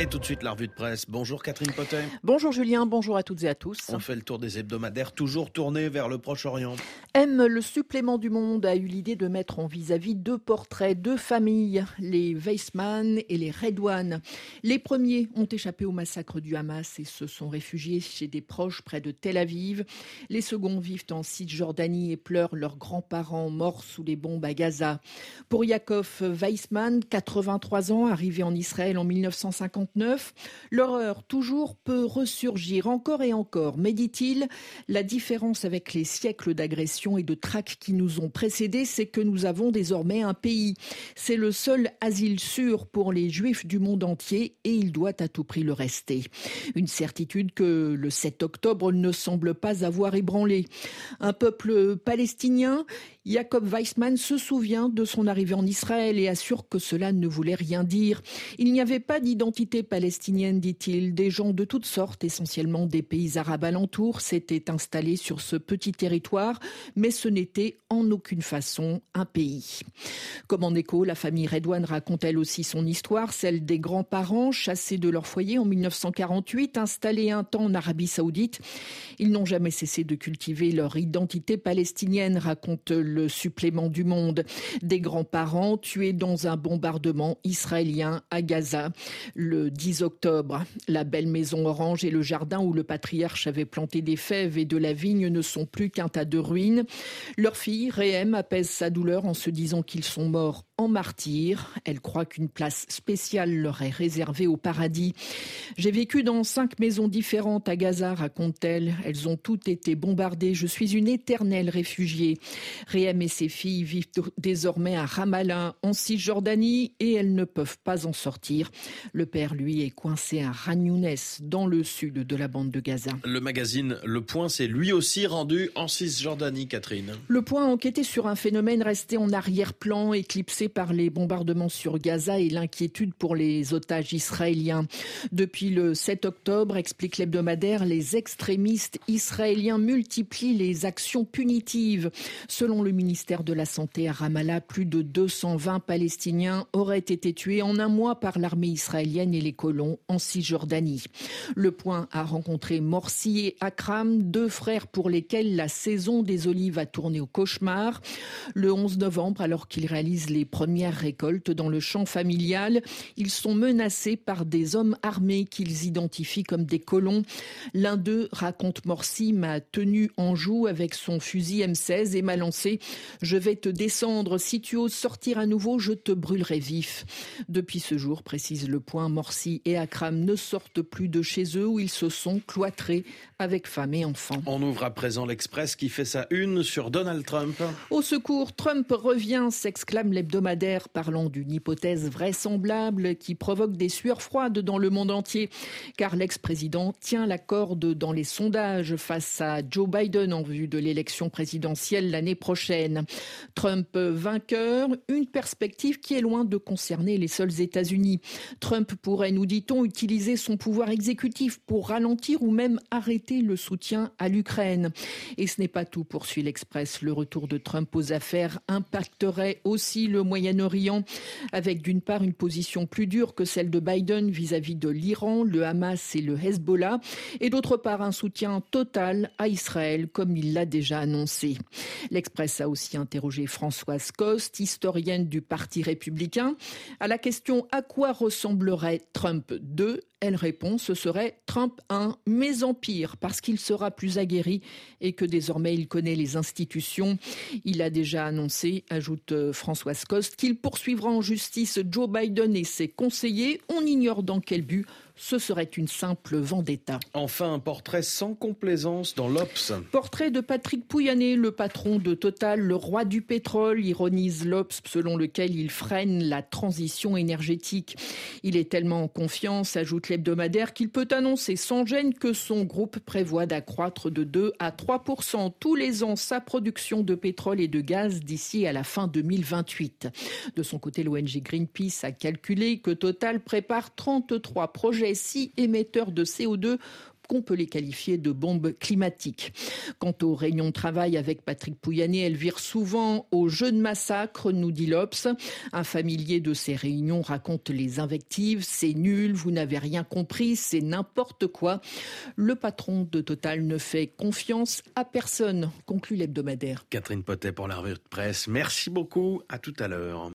Et tout de suite, la revue de presse. Bonjour Catherine Potet. Bonjour Julien, bonjour à toutes et à tous. On fait le tour des hebdomadaires, toujours tournés vers le Proche-Orient. M, le supplément du monde, a eu l'idée de mettre en vis-à-vis deux portraits, deux familles, les Weissman et les Redouane. Les premiers ont échappé au massacre du Hamas et se sont réfugiés chez des proches près de Tel Aviv. Les seconds vivent en Cisjordanie et pleurent leurs grands-parents morts sous les bombes à Gaza. Pour Yaakov Weissman, 83 ans, arrivé en Israël en 1950, L'horreur toujours peut ressurgir encore et encore. Mais dit-il, la différence avec les siècles d'agression et de traque qui nous ont précédés, c'est que nous avons désormais un pays. C'est le seul asile sûr pour les juifs du monde entier et il doit à tout prix le rester. Une certitude que le 7 octobre ne semble pas avoir ébranlé. Un peuple palestinien, Jacob Weissman se souvient de son arrivée en Israël et assure que cela ne voulait rien dire. Il n'y avait pas d'identité palestinienne, dit-il. Des gens de toutes sortes, essentiellement des pays arabes alentours, s'étaient installés sur ce petit territoire, mais ce n'était en aucune façon un pays. Comme en écho, la famille Redouane raconte elle aussi son histoire, celle des grands-parents chassés de leur foyer en 1948, installés un temps en Arabie saoudite. Ils n'ont jamais cessé de cultiver leur identité palestinienne, raconte le supplément du monde. Des grands-parents tués dans un bombardement israélien à Gaza le 10 octobre. La belle maison orange et le jardin où le patriarche avait planté des fèves et de la vigne ne sont plus qu'un tas de ruines. Leur fille, Réhem, apaise sa douleur en se disant qu'ils sont morts en martyrs. Elle croit qu'une place spéciale leur est réservée au paradis. J'ai vécu dans cinq maisons différentes à Gaza, raconte-t-elle. Elles ont toutes été bombardées. Je suis une éternelle réfugiée. Réhem et ses filles vivent désormais à Ramallah, en Cisjordanie, et elles ne peuvent pas en sortir. Le père, lui, est coincé à Ragnounès, dans le sud de la bande de Gaza. Le magazine Le Point s'est lui aussi rendu en Cisjordanie, Catherine. Le Point a enquêté sur un phénomène resté en arrière-plan, éclipsé par les bombardements sur Gaza et l'inquiétude pour les otages israéliens. Depuis le 7 octobre, explique l'hebdomadaire, les extrémistes israéliens multiplient les actions punitives. Selon le ministère de la Santé à Ramallah, plus de 220 Palestiniens auraient été tués en un mois par l'armée israélienne et les colons en Cisjordanie. Le point a rencontré Morsi et Akram, deux frères pour lesquels la saison des olives a tourné au cauchemar. Le 11 novembre, alors qu'ils réalisent les premières récoltes dans le champ familial, ils sont menacés par des hommes armés qu'ils identifient comme des colons. L'un d'eux, raconte Morsi, m'a tenu en joue avec son fusil M16 et m'a lancé Je vais te descendre. Si tu oses sortir à nouveau, je te brûlerai vif. Depuis ce jour, précise le point, Morsi et Akram ne sortent plus de chez eux où ils se sont cloîtrés avec femmes et enfants. On ouvre à présent l'Express qui fait sa une sur Donald Trump. Au secours, Trump revient, s'exclame l'hebdomadaire, parlant d'une hypothèse vraisemblable qui provoque des sueurs froides dans le monde entier, car l'ex-président tient la corde dans les sondages face à Joe Biden en vue de l'élection présidentielle l'année prochaine. Trump vainqueur, une perspective qui est loin de concerner les seuls États-Unis. Trump pourrait, nous dit-on, utiliser son pouvoir exécutif pour ralentir ou même arrêter le soutien à l'Ukraine. Et ce n'est pas tout, poursuit l'Express. Le retour de Trump aux affaires impacterait aussi le Moyen-Orient, avec d'une part une position plus dure que celle de Biden vis-à-vis de l'Iran, le Hamas et le Hezbollah, et d'autre part un soutien total à Israël, comme il l'a déjà annoncé. L'Express a aussi interrogé Françoise Coste, historienne du Parti républicain, à la question à quoi ressemblerait Trump 2 elle répond, ce serait Trump 1, mais en pire, parce qu'il sera plus aguerri et que désormais il connaît les institutions. Il a déjà annoncé, ajoute euh, Françoise Coste, qu'il poursuivra en justice Joe Biden et ses conseillers. On ignore dans quel but ce serait une simple vendetta. Enfin, un portrait sans complaisance dans l'Obs. Portrait de Patrick Pouyanné, le patron de Total, le roi du pétrole, ironise l'Obs selon lequel il freine la transition énergétique. Il est tellement en confiance, ajoute l'hebdomadaire, qu'il peut annoncer sans gêne que son groupe prévoit d'accroître de 2 à 3% tous les ans sa production de pétrole et de gaz d'ici à la fin 2028. De son côté, l'ONG Greenpeace a calculé que Total prépare 33 projets six émetteurs de CO2 qu'on peut les qualifier de bombes climatiques. Quant aux réunions de travail avec Patrick Pouyanné, elles virent souvent au jeu de massacre, nous dit l'Obs. Un familier de ces réunions raconte les invectives, c'est nul, vous n'avez rien compris, c'est n'importe quoi. Le patron de Total ne fait confiance à personne, conclut l'hebdomadaire. Catherine Potet pour la revue de presse. Merci beaucoup, à tout à l'heure.